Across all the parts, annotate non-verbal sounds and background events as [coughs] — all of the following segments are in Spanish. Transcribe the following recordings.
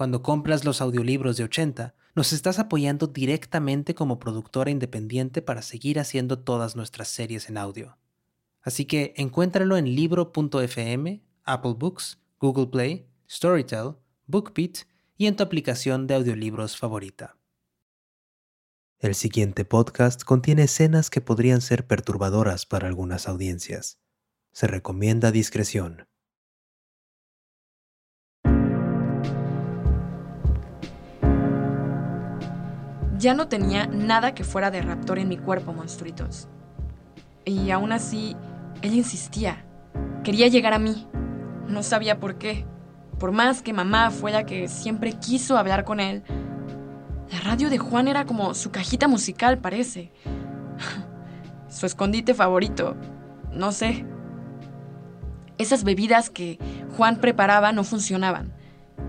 cuando compras los audiolibros de 80, nos estás apoyando directamente como productora independiente para seguir haciendo todas nuestras series en audio. Así que encuéntralo en libro.fm, Apple Books, Google Play, Storytel, BookBeat y en tu aplicación de audiolibros favorita. El siguiente podcast contiene escenas que podrían ser perturbadoras para algunas audiencias. Se recomienda discreción. Ya no tenía nada que fuera de raptor en mi cuerpo, monstruitos. Y aún así, él insistía. Quería llegar a mí. No sabía por qué. Por más que mamá fuera que siempre quiso hablar con él, la radio de Juan era como su cajita musical, parece. [laughs] su escondite favorito. No sé. Esas bebidas que Juan preparaba no funcionaban.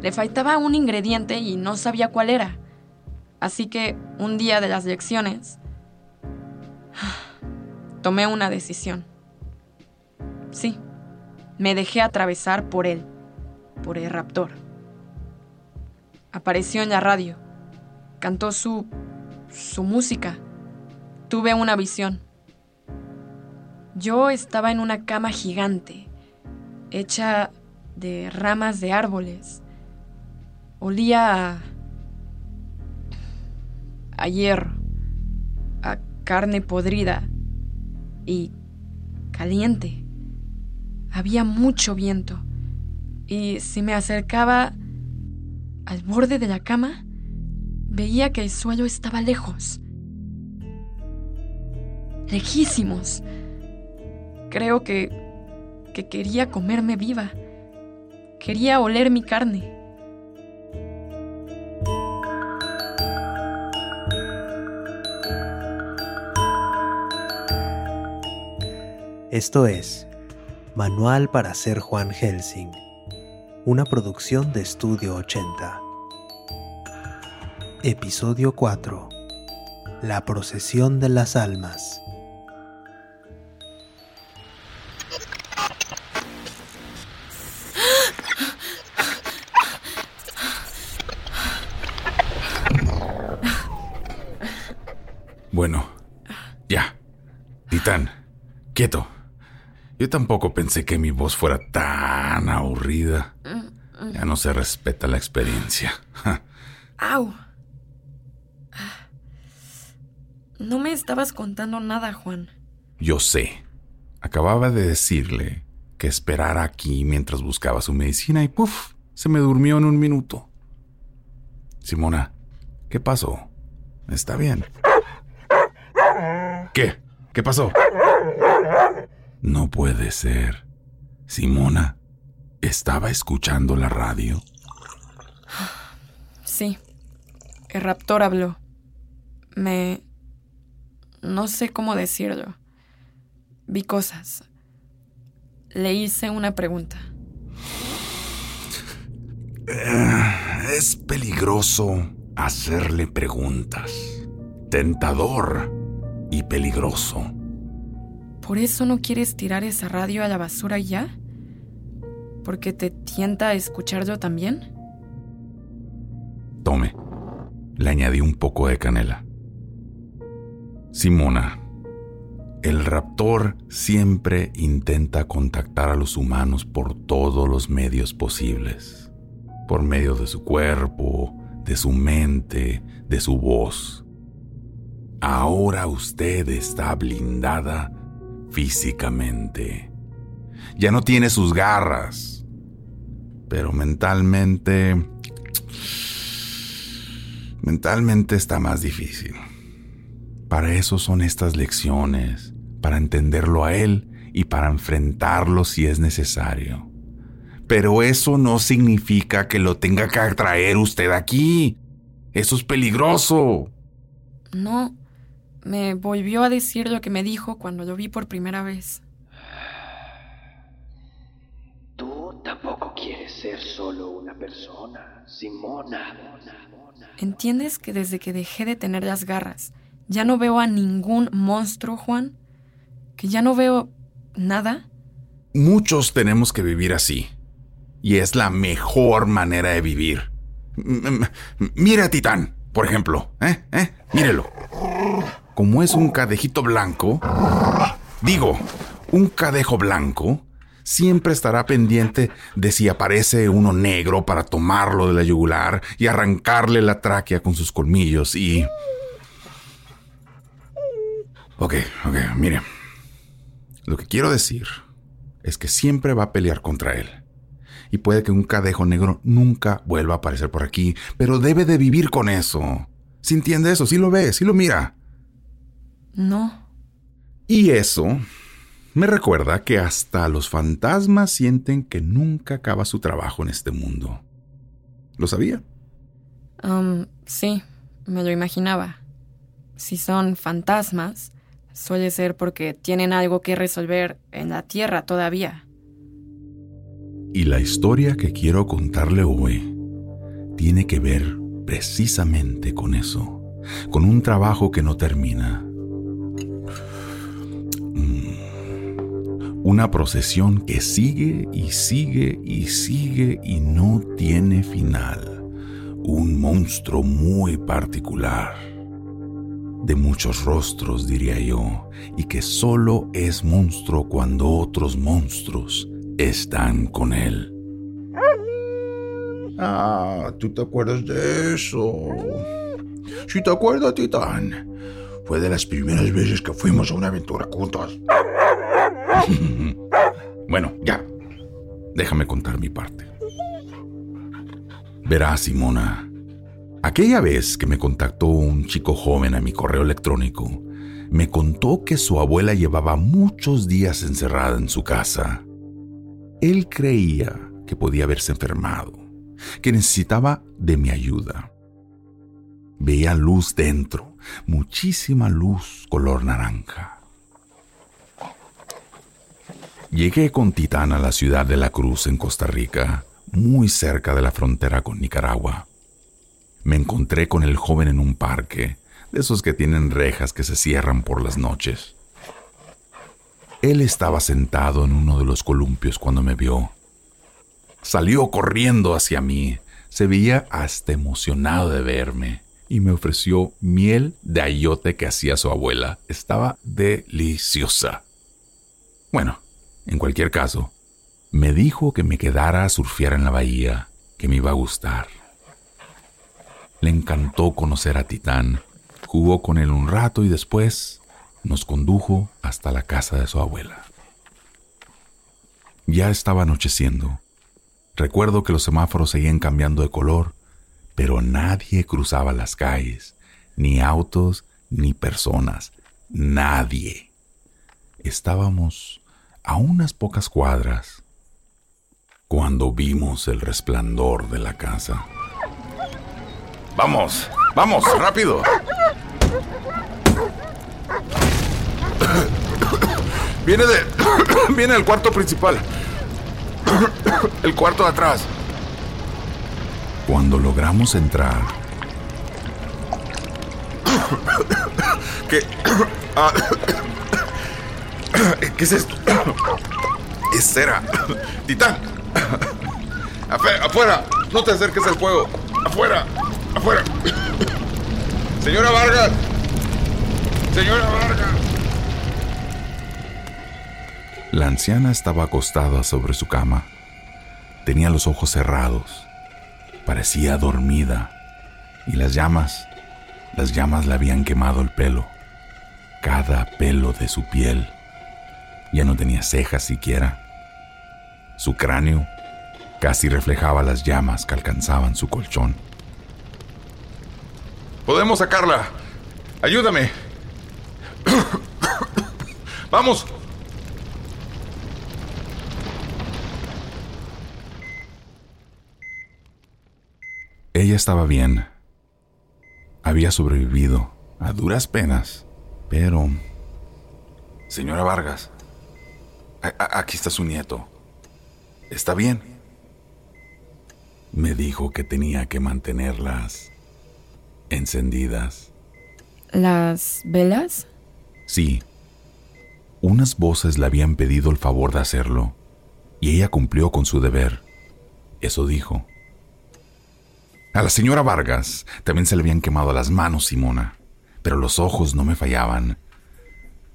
Le faltaba un ingrediente y no sabía cuál era. Así que un día de las lecciones tomé una decisión. Sí, me dejé atravesar por él, por el raptor. Apareció en la radio, cantó su... su música. Tuve una visión. Yo estaba en una cama gigante, hecha de ramas de árboles. Olía a a hierro, a carne podrida y caliente. Había mucho viento y si me acercaba al borde de la cama, veía que el suelo estaba lejos. Lejísimos. Creo que, que quería comerme viva. Quería oler mi carne. Esto es Manual para ser Juan Helsing, una producción de Estudio 80. Episodio 4. La procesión de las almas. Bueno, ya. Titán, quieto. Yo tampoco pensé que mi voz fuera tan aburrida. Ya no se respeta la experiencia. [laughs] ¡Au! No me estabas contando nada, Juan. Yo sé. Acababa de decirle que esperara aquí mientras buscaba su medicina y ¡puf! Se me durmió en un minuto. Simona, ¿qué pasó? ¿Está bien? [laughs] ¿Qué? ¿Qué pasó? No puede ser. Simona, ¿estaba escuchando la radio? Sí. El raptor habló. Me... No sé cómo decirlo. Vi cosas. Le hice una pregunta. Eh, es peligroso hacerle preguntas. Tentador y peligroso. ¿Por eso no quieres tirar esa radio a la basura ya? ¿Porque te tienta a escucharlo también? Tome. Le añadí un poco de canela. Simona, el raptor siempre intenta contactar a los humanos por todos los medios posibles. Por medio de su cuerpo, de su mente, de su voz. Ahora usted está blindada físicamente. Ya no tiene sus garras, pero mentalmente... Mentalmente está más difícil. Para eso son estas lecciones, para entenderlo a él y para enfrentarlo si es necesario. Pero eso no significa que lo tenga que atraer usted aquí. Eso es peligroso. No, me volvió a decir lo que me dijo cuando lo vi por primera vez. Tú tampoco quieres ser solo una persona, Simona. ¿Entiendes que desde que dejé de tener las garras, ya no veo a ningún monstruo, Juan? ¿Que ya no veo nada? Muchos tenemos que vivir así. Y es la mejor manera de vivir. Mira a Titán, por ejemplo. ¿eh? ¿Eh? Mírelo. Como es un cadejito blanco, digo, un cadejo blanco, siempre estará pendiente de si aparece uno negro para tomarlo de la yugular y arrancarle la tráquea con sus colmillos y... Ok, ok, mire. Lo que quiero decir es que siempre va a pelear contra él. Y puede que un cadejo negro nunca vuelva a aparecer por aquí, pero debe de vivir con eso. Si entiende eso, si lo ve, si lo mira. No. Y eso me recuerda que hasta los fantasmas sienten que nunca acaba su trabajo en este mundo. ¿Lo sabía? Um, sí, me lo imaginaba. Si son fantasmas, suele ser porque tienen algo que resolver en la Tierra todavía. Y la historia que quiero contarle hoy tiene que ver precisamente con eso, con un trabajo que no termina. Una procesión que sigue y sigue y sigue y no tiene final. Un monstruo muy particular de muchos rostros, diría yo, y que solo es monstruo cuando otros monstruos están con él. Ah, ¿tú te acuerdas de eso? Si te acuerdas, Titán. Fue de las primeras veces que fuimos a una aventura juntos. [laughs] bueno, ya. Déjame contar mi parte. Verás, Simona, Aquella vez que me contactó un chico joven a mi correo electrónico, me contó que su abuela llevaba muchos días encerrada en su casa. Él creía que podía haberse enfermado, que necesitaba de mi ayuda. Veía luz dentro, muchísima luz color naranja. Llegué con Titán a la ciudad de La Cruz en Costa Rica, muy cerca de la frontera con Nicaragua me encontré con el joven en un parque, de esos que tienen rejas que se cierran por las noches. Él estaba sentado en uno de los columpios cuando me vio. Salió corriendo hacia mí, se veía hasta emocionado de verme y me ofreció miel de ayote que hacía su abuela. Estaba deliciosa. Bueno, en cualquier caso, me dijo que me quedara a surfear en la bahía, que me iba a gustar. Le encantó conocer a Titán. Jugó con él un rato y después nos condujo hasta la casa de su abuela. Ya estaba anocheciendo. Recuerdo que los semáforos seguían cambiando de color, pero nadie cruzaba las calles, ni autos, ni personas, nadie. Estábamos a unas pocas cuadras cuando vimos el resplandor de la casa. Vamos, vamos, rápido. [coughs] Viene de... [coughs] Viene del cuarto principal. [coughs] El cuarto de atrás. Cuando logramos entrar... ¿Qué? [coughs] ¿Qué es esto? [coughs] Es cera. [coughs] Titán. Afuera. No te acerques al fuego. Afuera. ¡Afuera! Señora Vargas. Señora Vargas. La anciana estaba acostada sobre su cama. Tenía los ojos cerrados. Parecía dormida. Y las llamas, las llamas le habían quemado el pelo. Cada pelo de su piel. Ya no tenía cejas siquiera. Su cráneo casi reflejaba las llamas que alcanzaban su colchón. Podemos sacarla. Ayúdame. Vamos. Ella estaba bien. había sobrevivido a duras penas, pero... Señora Vargas, aquí está su nieto. ¿Está bien? Me dijo que tenía que mantenerlas encendidas. ¿Las velas? Sí. Unas voces le habían pedido el favor de hacerlo, y ella cumplió con su deber. Eso dijo. A la señora Vargas también se le habían quemado las manos, Simona, pero los ojos no me fallaban.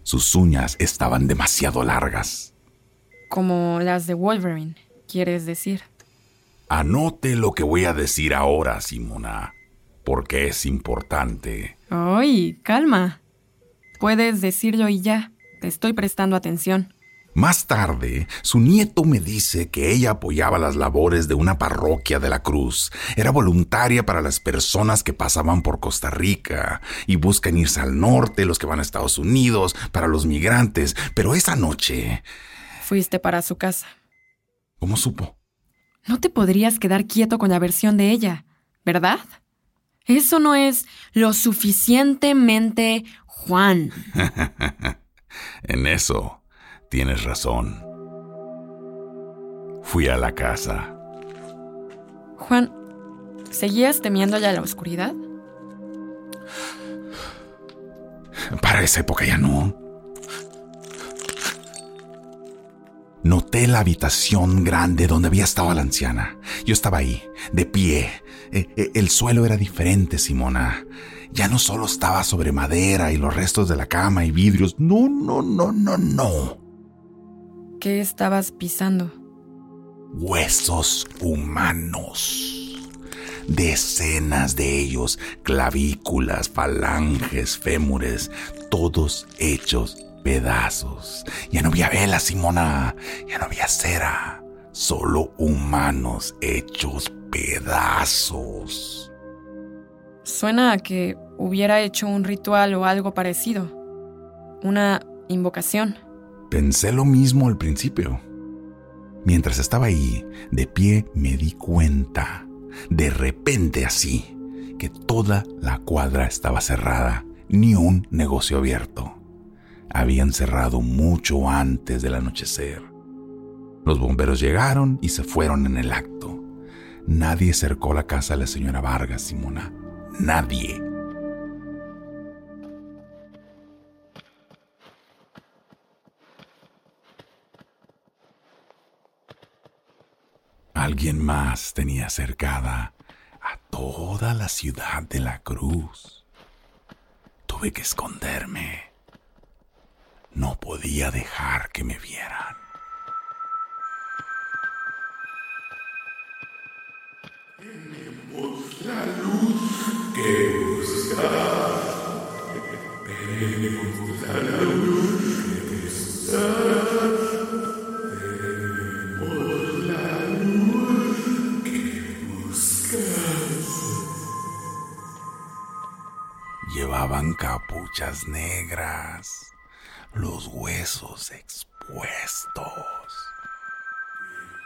Sus uñas estaban demasiado largas. Como las de Wolverine, quieres decir. Anote lo que voy a decir ahora, Simona, porque es importante. ¡Ay, calma! Puedes decirlo y ya. Te estoy prestando atención. Más tarde, su nieto me dice que ella apoyaba las labores de una parroquia de la Cruz. Era voluntaria para las personas que pasaban por Costa Rica y buscan irse al norte, los que van a Estados Unidos, para los migrantes. Pero esa noche... Fuiste para su casa. ¿Cómo supo? No te podrías quedar quieto con la versión de ella, ¿verdad? Eso no es lo suficientemente Juan. [laughs] en eso Tienes razón. Fui a la casa. Juan, ¿seguías temiendo ya la oscuridad? Para esa época ya no. Noté la habitación grande donde había estado la anciana. Yo estaba ahí, de pie. E, e, el suelo era diferente, Simona. Ya no solo estaba sobre madera y los restos de la cama y vidrios. No, no, no, no, no. ¿Qué estabas pisando? Huesos humanos. Decenas de ellos, clavículas, falanges, fémures, todos hechos pedazos. Ya no había vela, Simona. Ya no había cera. Solo humanos hechos pedazos. Suena a que hubiera hecho un ritual o algo parecido. Una invocación. Pensé lo mismo al principio. Mientras estaba ahí, de pie, me di cuenta, de repente así, que toda la cuadra estaba cerrada, ni un negocio abierto. Habían cerrado mucho antes del anochecer. Los bomberos llegaron y se fueron en el acto. Nadie cercó la casa de la señora Vargas, Simona. Nadie. Alguien más tenía cercada a toda la ciudad de la cruz. Tuve que esconderme. No podía dejar que me vieran. Tenemos la luz que buscar. Tenemos la luz que buscar. Llevaban capuchas negras, los huesos expuestos.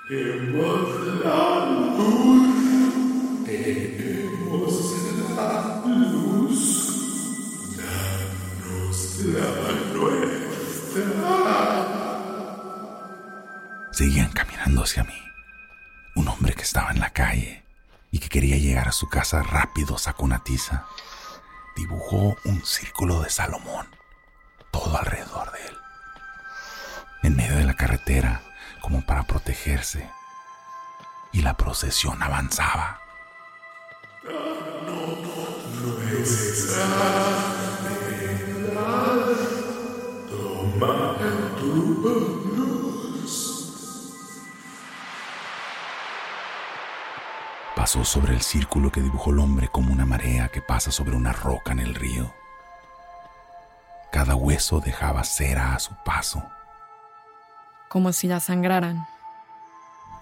Tenemos la luz, tenemos la luz, danos la nuestra. Seguían caminando hacia mí. Un hombre que estaba en la calle y que quería llegar a su casa rápido sacó una tiza dibujó un círculo de Salomón, todo alrededor en medio de la carretera, como para protegerse. Y la procesión avanzaba. Pasó sobre el círculo que dibujó el hombre como una marea que pasa sobre una roca en el río. Cada hueso dejaba cera a su paso. Como si la sangraran.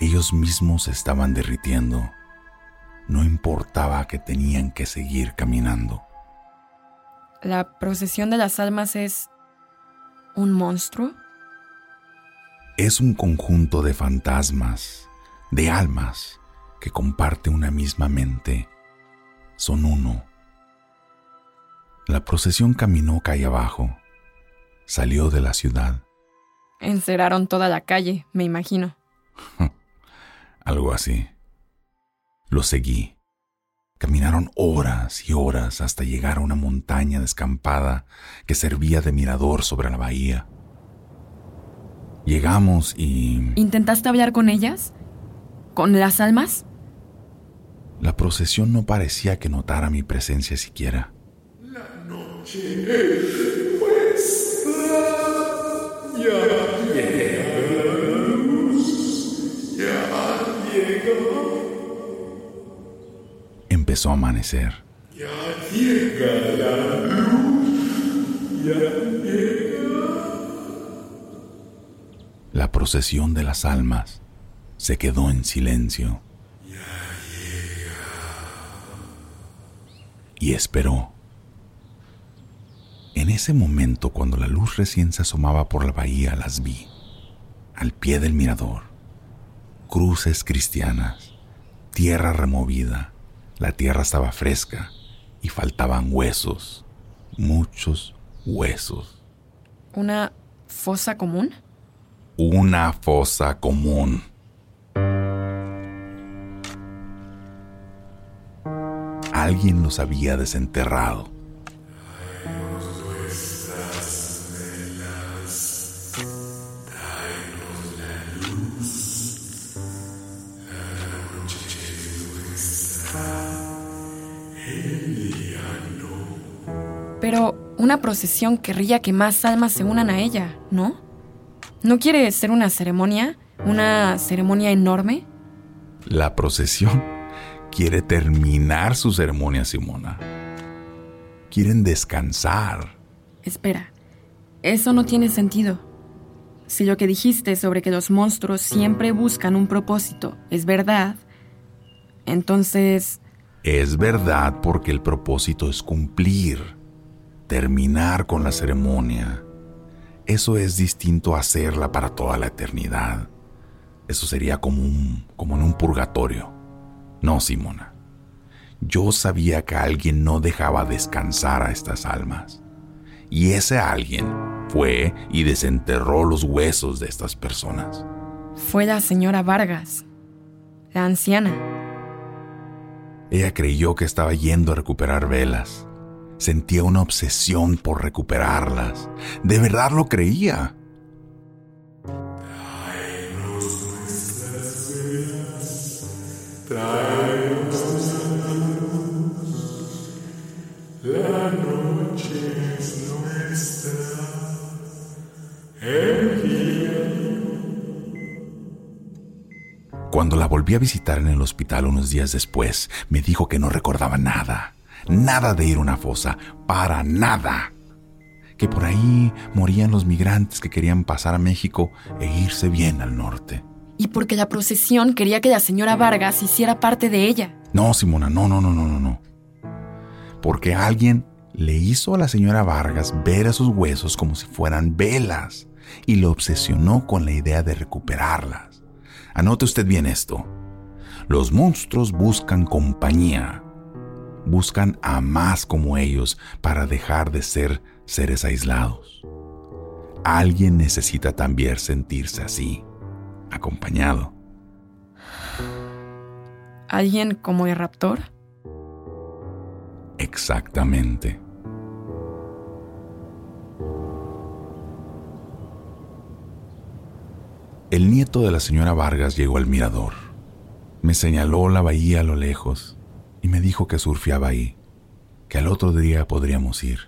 Ellos mismos estaban derritiendo. No importaba que tenían que seguir caminando. ¿La procesión de las almas es un monstruo? Es un conjunto de fantasmas, de almas, que comparte una misma mente, son uno. La procesión caminó calle abajo. Salió de la ciudad. Encerraron toda la calle, me imagino. [laughs] Algo así. Lo seguí. Caminaron horas y horas hasta llegar a una montaña descampada que servía de mirador sobre la bahía. Llegamos y... ¿Intentaste hablar con ellas? ¿Con las almas? La procesión no parecía que notara mi presencia siquiera. La noche Empezó a amanecer. Ya llega la luz, ya llega. La procesión de las almas se quedó en silencio. Y esperó. En ese momento, cuando la luz recién se asomaba por la bahía, las vi. Al pie del mirador. Cruces cristianas. Tierra removida. La tierra estaba fresca y faltaban huesos. Muchos huesos. ¿Una fosa común? Una fosa común. Alguien los había desenterrado. Una procesión querría que más almas se unan a ella, ¿no? ¿No quiere ser una ceremonia? ¿Una ceremonia enorme? La procesión quiere terminar su ceremonia, Simona. Quieren descansar. Espera, eso no tiene sentido. Si lo que dijiste sobre que los monstruos siempre buscan un propósito es verdad, entonces... Es verdad porque el propósito es cumplir, terminar con la ceremonia. Eso es distinto a hacerla para toda la eternidad. Eso sería como, un, como en un purgatorio. No, Simona. Yo sabía que alguien no dejaba descansar a estas almas. Y ese alguien fue y desenterró los huesos de estas personas. Fue la señora Vargas, la anciana. Ella creyó que estaba yendo a recuperar velas. Sentía una obsesión por recuperarlas. De verdad lo creía. La noche. Cuando la volví a visitar en el hospital unos días después, me dijo que no recordaba nada. Nada de ir a una fosa. Para nada. Que por ahí morían los migrantes que querían pasar a México e irse bien al norte. Y porque la procesión quería que la señora Vargas hiciera parte de ella. No, Simona, no, no, no, no, no, no. Porque alguien le hizo a la señora Vargas ver a sus huesos como si fueran velas y lo obsesionó con la idea de recuperarlas. Anote usted bien esto. Los monstruos buscan compañía. Buscan a más como ellos para dejar de ser seres aislados. Alguien necesita también sentirse así, acompañado. ¿Alguien como el raptor? Exactamente. El nieto de la señora Vargas llegó al mirador. Me señaló la bahía a lo lejos me dijo que surfeaba ahí, que al otro día podríamos ir.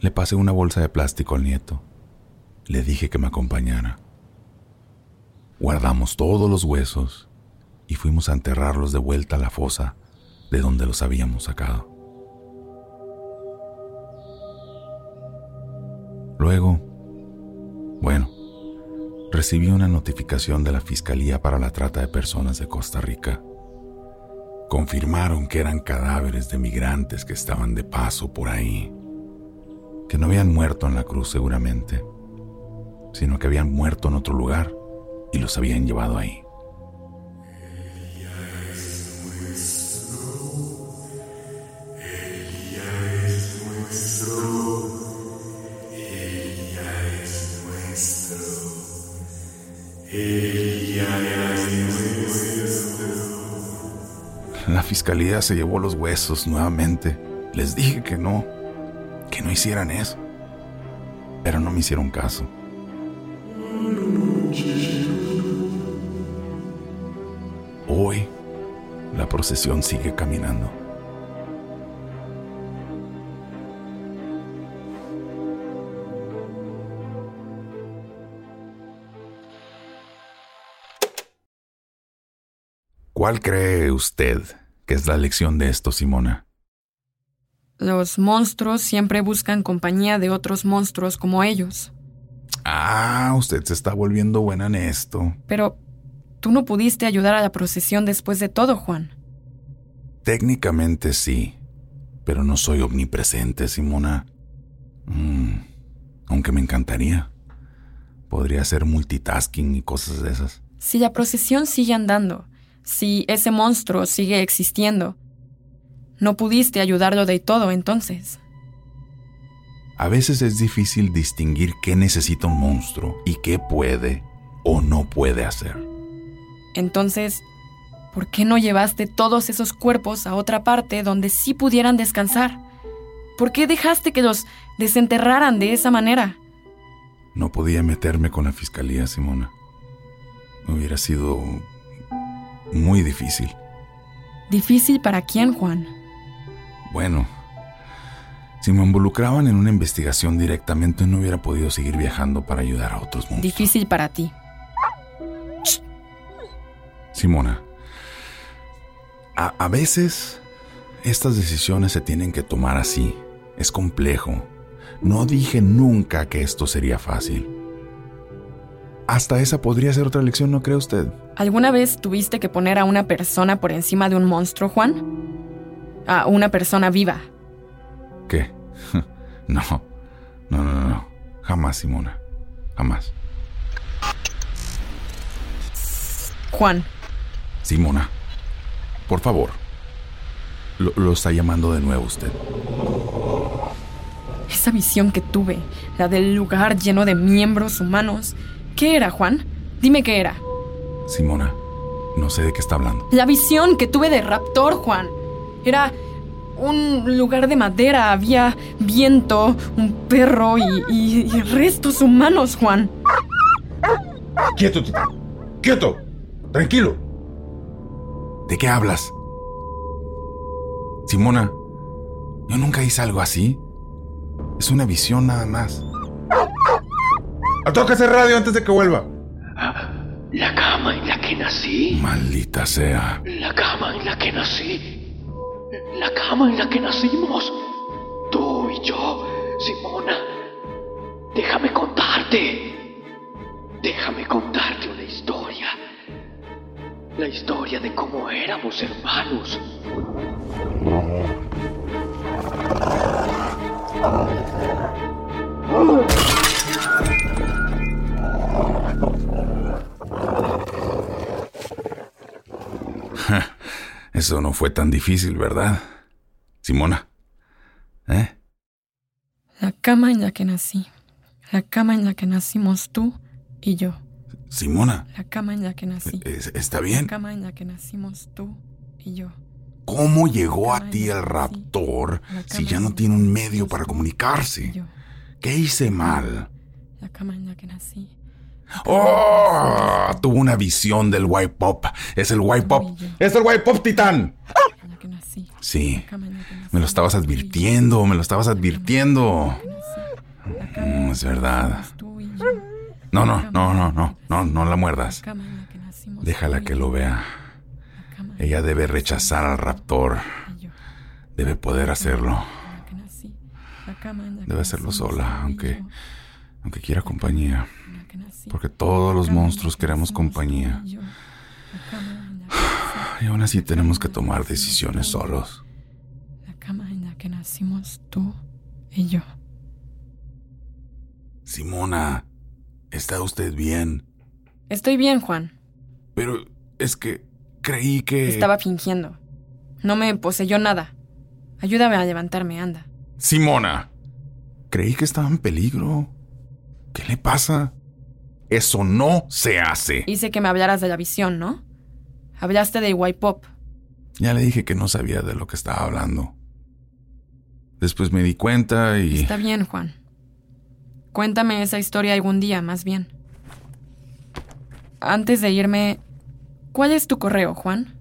Le pasé una bolsa de plástico al nieto. Le dije que me acompañara. Guardamos todos los huesos y fuimos a enterrarlos de vuelta a la fosa de donde los habíamos sacado. Luego, bueno, recibí una notificación de la Fiscalía para la Trata de Personas de Costa Rica. Confirmaron que eran cadáveres de migrantes que estaban de paso por ahí, que no habían muerto en la cruz seguramente, sino que habían muerto en otro lugar y los habían llevado ahí. Fiscalía se llevó los huesos nuevamente. Les dije que no, que no hicieran eso. Pero no me hicieron caso. Hoy la procesión sigue caminando. ¿Cuál cree usted que es la lección de esto, Simona? Los monstruos siempre buscan compañía de otros monstruos como ellos. Ah, usted se está volviendo buena en esto. Pero tú no pudiste ayudar a la procesión después de todo, Juan. Técnicamente sí, pero no soy omnipresente, Simona. Mm, aunque me encantaría. Podría hacer multitasking y cosas de esas. Si la procesión sigue andando, si ese monstruo sigue existiendo, no pudiste ayudarlo de todo entonces. A veces es difícil distinguir qué necesita un monstruo y qué puede o no puede hacer. Entonces, ¿por qué no llevaste todos esos cuerpos a otra parte donde sí pudieran descansar? ¿Por qué dejaste que los desenterraran de esa manera? No podía meterme con la fiscalía, Simona. Hubiera sido muy difícil. ¿Difícil para quién, Juan? Bueno, si me involucraban en una investigación directamente no hubiera podido seguir viajando para ayudar a otros monstruos. Difícil para ti. Simona, a, a veces estas decisiones se tienen que tomar así. Es complejo. No dije nunca que esto sería fácil. Hasta esa podría ser otra lección, ¿no cree usted? ¿Alguna vez tuviste que poner a una persona por encima de un monstruo, Juan? A una persona viva. ¿Qué? [laughs] No, no, no, no. Jamás, Simona. Jamás. Juan, Simona, por favor. Lo, lo está llamando de nuevo usted. esa visión que tuve, la del lugar lleno de miembros humanos, ¿qué era, Juan? Dime qué era. Simona, no sé de qué está hablando. La visión que tuve de raptor, Juan. Era un lugar de madera, había viento, un perro y, y- y restos humanos, Juan. Quieto, Titán. Quieto. Tranquilo. ¿De qué hablas? Simona, yo nunca hice algo así. Es una visión nada más. Toca ese radio antes de que vuelva. La cama en la que nací. Maldita sea. La cama en la que nací. La cama en la que nacimos. Tú y yo, Simona. Déjame contarte. Déjame contarte una historia. La historia de cómo éramos hermanos. Eso no fue tan difícil, ¿verdad? Simona. ¿Eh? La cama en la que nací. La cama en la que nacimos tú y yo. Simona, La cama en la que nací. ¿es- ¿está La bien? cama en la que nacimos tú y yo. ¿Cómo llegó a ti el raptor si ya no tiene un medio para comunicarse? ¿Qué hice mal? La cama en la que nací. ¡Oh! Tuvo una visión del white pop. Es el white pop. ¡Es el White Pop Titán! Sí. Me lo estabas advirtiendo, me lo estabas advirtiendo. Mm, es verdad. No, no, no, no, no, no, no la muerdas. Déjala que lo vea. Ella la debe rechazar al raptor. Debe poder hacerlo. Debe hacerlo sola, aunque. Aunque quiera compañía. Porque todos los monstruos que queremos compañía. [sighs] Y aún así tenemos que tomar decisiones solos. La cama en la que nacimos tú y yo. Simona, ¿está usted bien? Estoy bien, Juan. Pero es que creí que... Estaba fingiendo. No me poseyó nada. Ayúdame a levantarme, anda. Simona, creí que estaba en peligro. ¿Qué le pasa? Eso no se hace. Hice que me hablaras de la visión, ¿no? Hablaste de White Pop. Ya le dije que no sabía de lo que estaba hablando. Después me di cuenta y... Está bien, Juan. Cuéntame esa historia algún día, más bien. Antes de irme, ¿cuál es tu correo, Juan?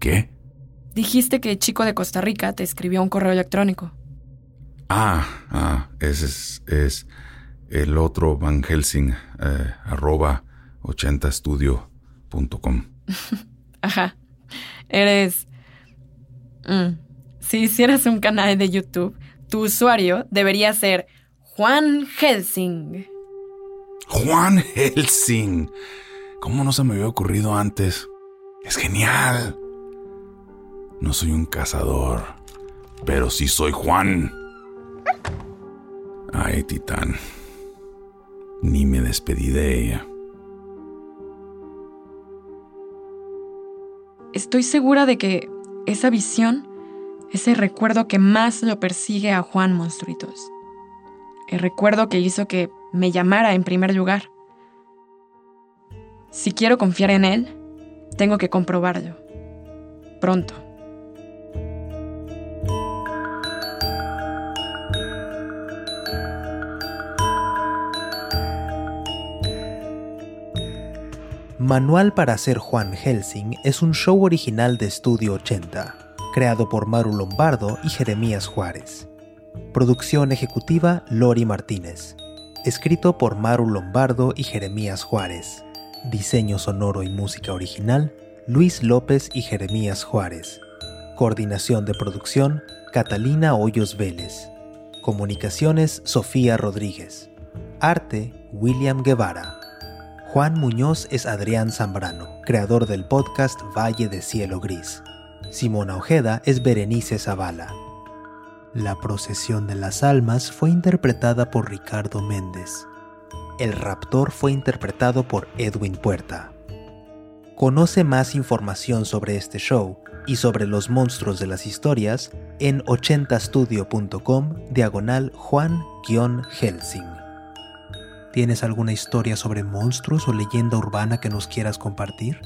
¿Qué? Dijiste que Chico de Costa Rica te escribió un correo electrónico. Ah, ah, ese es, es el otro Van Helsing, eh, arroba 80studio.com. [laughs] Ajá. Eres... Mm. Si hicieras un canal de YouTube, tu usuario debería ser Juan Helsing. Juan Helsing. ¿Cómo no se me había ocurrido antes? Es genial. No soy un cazador, pero sí soy Juan. Ay, Titán. Ni me despedí de ella. Estoy segura de que esa visión es el recuerdo que más lo persigue a Juan Monstruitos. El recuerdo que hizo que me llamara en primer lugar. Si quiero confiar en él, tengo que comprobarlo. Pronto. Manual para ser Juan Helsing es un show original de Estudio 80, creado por Maru Lombardo y Jeremías Juárez. Producción ejecutiva Lori Martínez. Escrito por Maru Lombardo y Jeremías Juárez. Diseño sonoro y música original Luis López y Jeremías Juárez. Coordinación de producción Catalina Hoyos Vélez. Comunicaciones Sofía Rodríguez. Arte William Guevara. Juan Muñoz es Adrián Zambrano, creador del podcast Valle de Cielo Gris. Simona Ojeda es Berenice Zavala. La procesión de las almas fue interpretada por Ricardo Méndez. El raptor fue interpretado por Edwin Puerta. Conoce más información sobre este show y sobre los monstruos de las historias en 80studio.com diagonal Juan-Helsing. ¿Tienes alguna historia sobre monstruos o leyenda urbana que nos quieras compartir?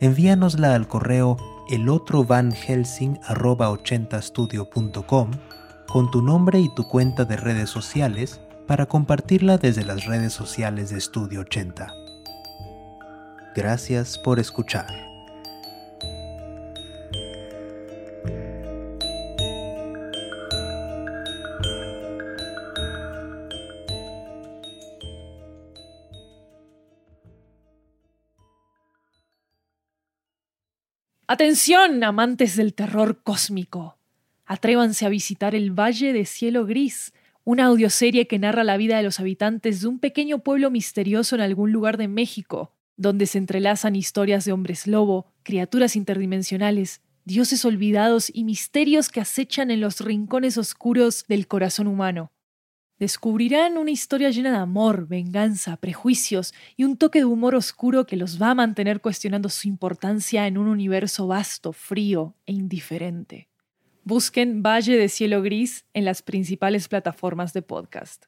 Envíanosla al correo elotrovanhelsing.80studio.com con tu nombre y tu cuenta de redes sociales para compartirla desde las redes sociales de Estudio 80. Gracias por escuchar. Atención, amantes del terror cósmico. Atrévanse a visitar el Valle de Cielo Gris, una audioserie que narra la vida de los habitantes de un pequeño pueblo misterioso en algún lugar de México, donde se entrelazan historias de hombres lobo, criaturas interdimensionales, dioses olvidados y misterios que acechan en los rincones oscuros del corazón humano. Descubrirán una historia llena de amor, venganza, prejuicios y un toque de humor oscuro que los va a mantener cuestionando su importancia en un universo vasto, frío e indiferente. Busquen Valle de Cielo Gris en las principales plataformas de podcast.